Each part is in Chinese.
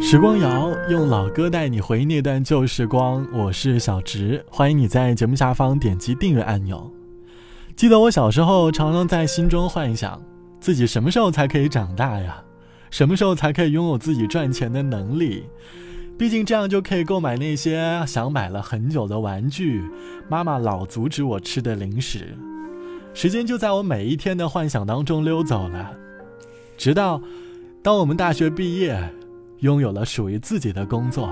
时光谣用老歌带你回忆那段旧时光，我是小植，欢迎你在节目下方点击订阅按钮。记得我小时候常常在心中幻想，自己什么时候才可以长大呀？什么时候才可以拥有自己赚钱的能力？毕竟这样就可以购买那些想买了很久的玩具，妈妈老阻止我吃的零食。时间就在我每一天的幻想当中溜走了，直到当我们大学毕业，拥有了属于自己的工作，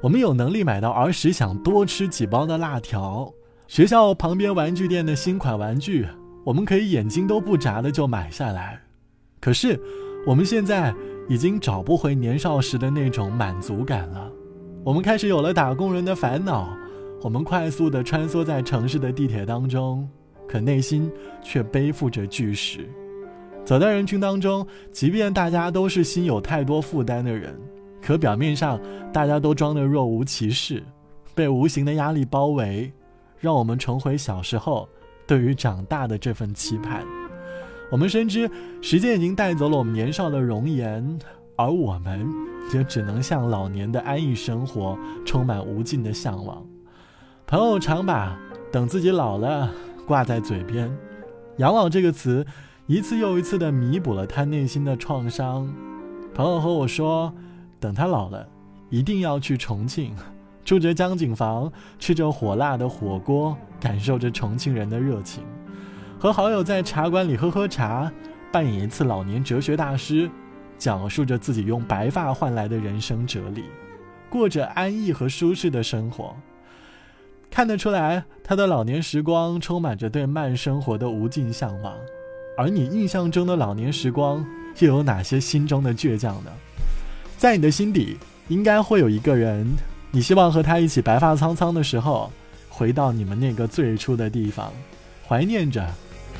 我们有能力买到儿时想多吃几包的辣条，学校旁边玩具店的新款玩具，我们可以眼睛都不眨的就买下来。可是我们现在。已经找不回年少时的那种满足感了，我们开始有了打工人的烦恼，我们快速的穿梭在城市的地铁当中，可内心却背负着巨石。走在人群当中，即便大家都是心有太多负担的人，可表面上大家都装得若无其事，被无形的压力包围，让我们重回小时候对于长大的这份期盼。我们深知时间已经带走了我们年少的容颜，而我们也只能向老年的安逸生活充满无尽的向往。朋友常把“等自己老了”挂在嘴边，“养老”这个词一次又一次地弥补了他内心的创伤。朋友和我说，等他老了，一定要去重庆，住着江景房，吃着火辣的火锅，感受着重庆人的热情。和好友在茶馆里喝喝茶，扮演一次老年哲学大师，讲述着自己用白发换来的人生哲理，过着安逸和舒适的生活。看得出来，他的老年时光充满着对慢生活的无尽向往。而你印象中的老年时光，又有哪些心中的倔强呢？在你的心底，应该会有一个人，你希望和他一起白发苍苍的时候，回到你们那个最初的地方，怀念着。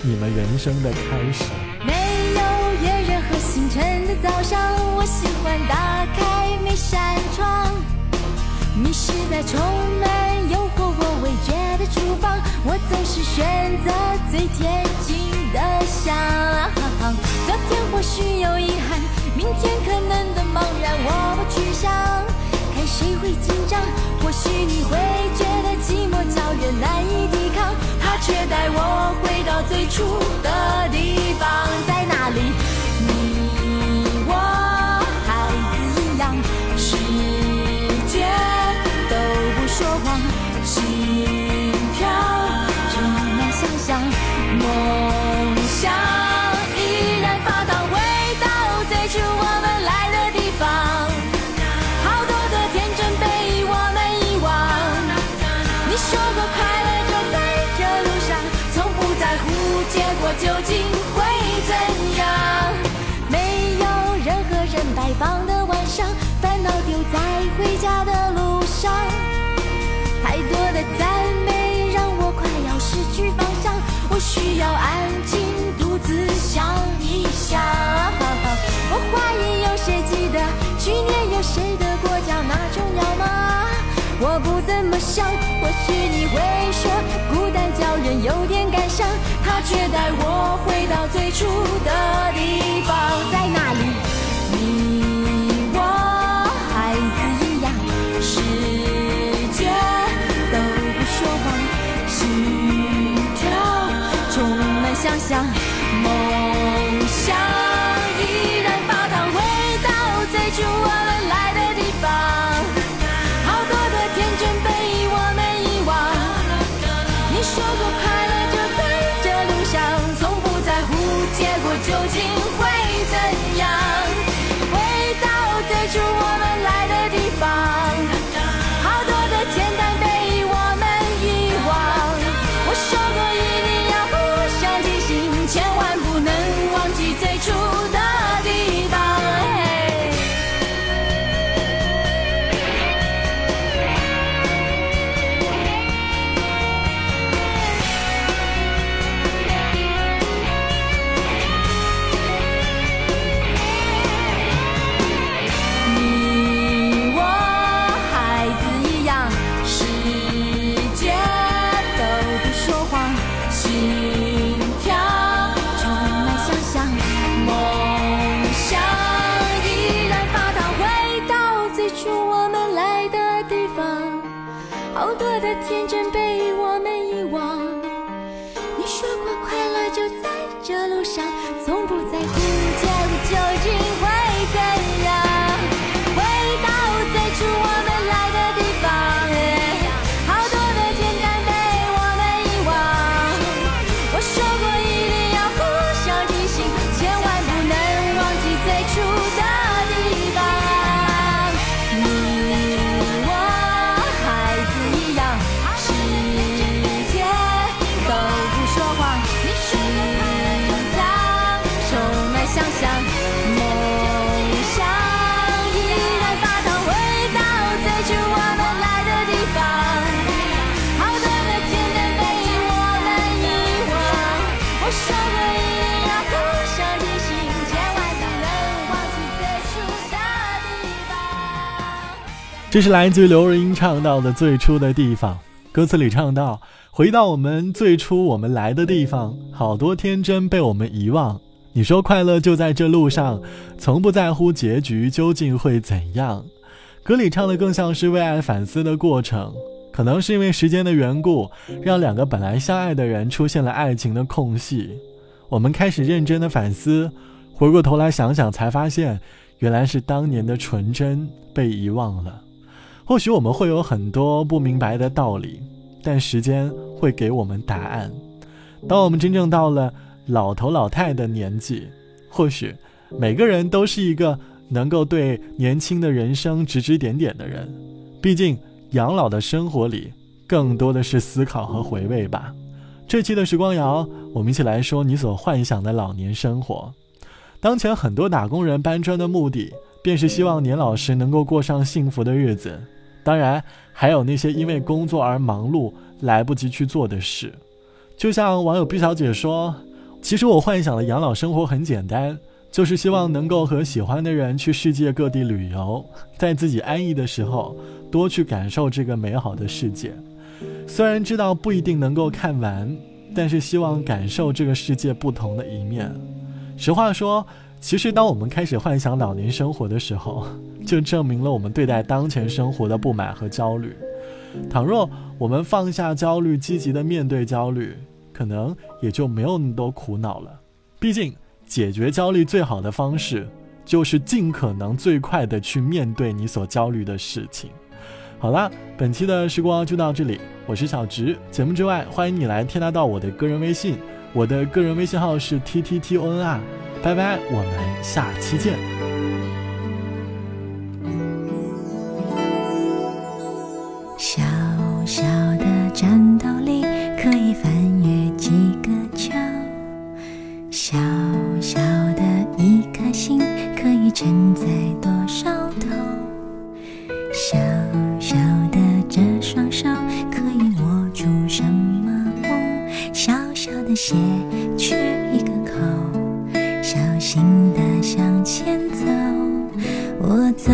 你们人生的开始。没有月圆和星辰的早上，我喜欢打开每扇窗。迷失在充满厨房，我总是选择最贴近的香。昨天或许有遗憾，明天可能的茫然，我不去想。看谁会紧张，或许你会觉得寂寞叫人难以抵抗，他却带我回到最初的地方，在那里，究竟会怎样？没有任何人拜访的晚上，烦恼丢在回家的路上。太多的赞美让我快要失去方向，我需要安静独自想一想。我怀疑有谁记得去年有谁得过奖，那重要吗？我不怎么想，或许你会说有点感伤，他却带我回到最初的地方，在那里，你我孩子一样，世界都不说谎，心跳充满想象，梦的天真这是来自于刘若英唱到的《最初的地方》，歌词里唱到：“回到我们最初我们来的地方，好多天真被我们遗忘。你说快乐就在这路上，从不在乎结局究竟会怎样。”歌里唱的更像是为爱反思的过程，可能是因为时间的缘故，让两个本来相爱的人出现了爱情的空隙。我们开始认真的反思，回过头来想想，才发现原来是当年的纯真被遗忘了。或许我们会有很多不明白的道理，但时间会给我们答案。当我们真正到了老头老太的年纪，或许每个人都是一个能够对年轻的人生指指点点的人。毕竟养老的生活里，更多的是思考和回味吧。这期的时光谣，我们一起来说你所幻想的老年生活。当前很多打工人搬砖的目的，便是希望年老时能够过上幸福的日子。当然，还有那些因为工作而忙碌来不及去做的事。就像网友毕小姐说：“其实我幻想的养老生活很简单，就是希望能够和喜欢的人去世界各地旅游，在自己安逸的时候多去感受这个美好的世界。虽然知道不一定能够看完，但是希望感受这个世界不同的一面。实话说。”其实，当我们开始幻想老年生活的时候，就证明了我们对待当前生活的不满和焦虑。倘若我们放下焦虑，积极的面对焦虑，可能也就没有那么多苦恼了。毕竟，解决焦虑最好的方式，就是尽可能最快的去面对你所焦虑的事情。好啦，本期的时光就到这里，我是小直。节目之外，欢迎你来添加到我的个人微信，我的个人微信号是 t t t o n r。拜拜，我们下期见。我走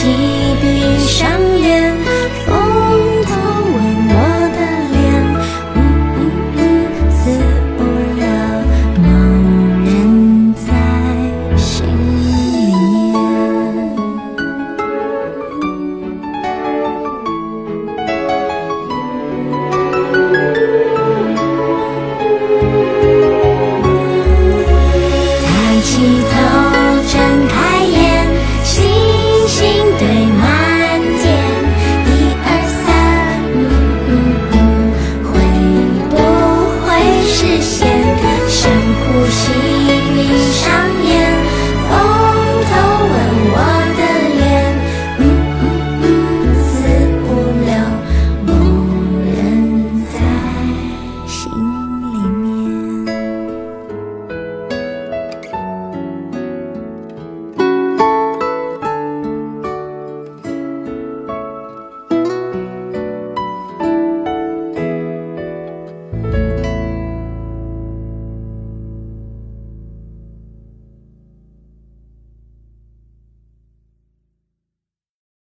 嗯嗯，会不会实现？深呼吸。 吸，闭上。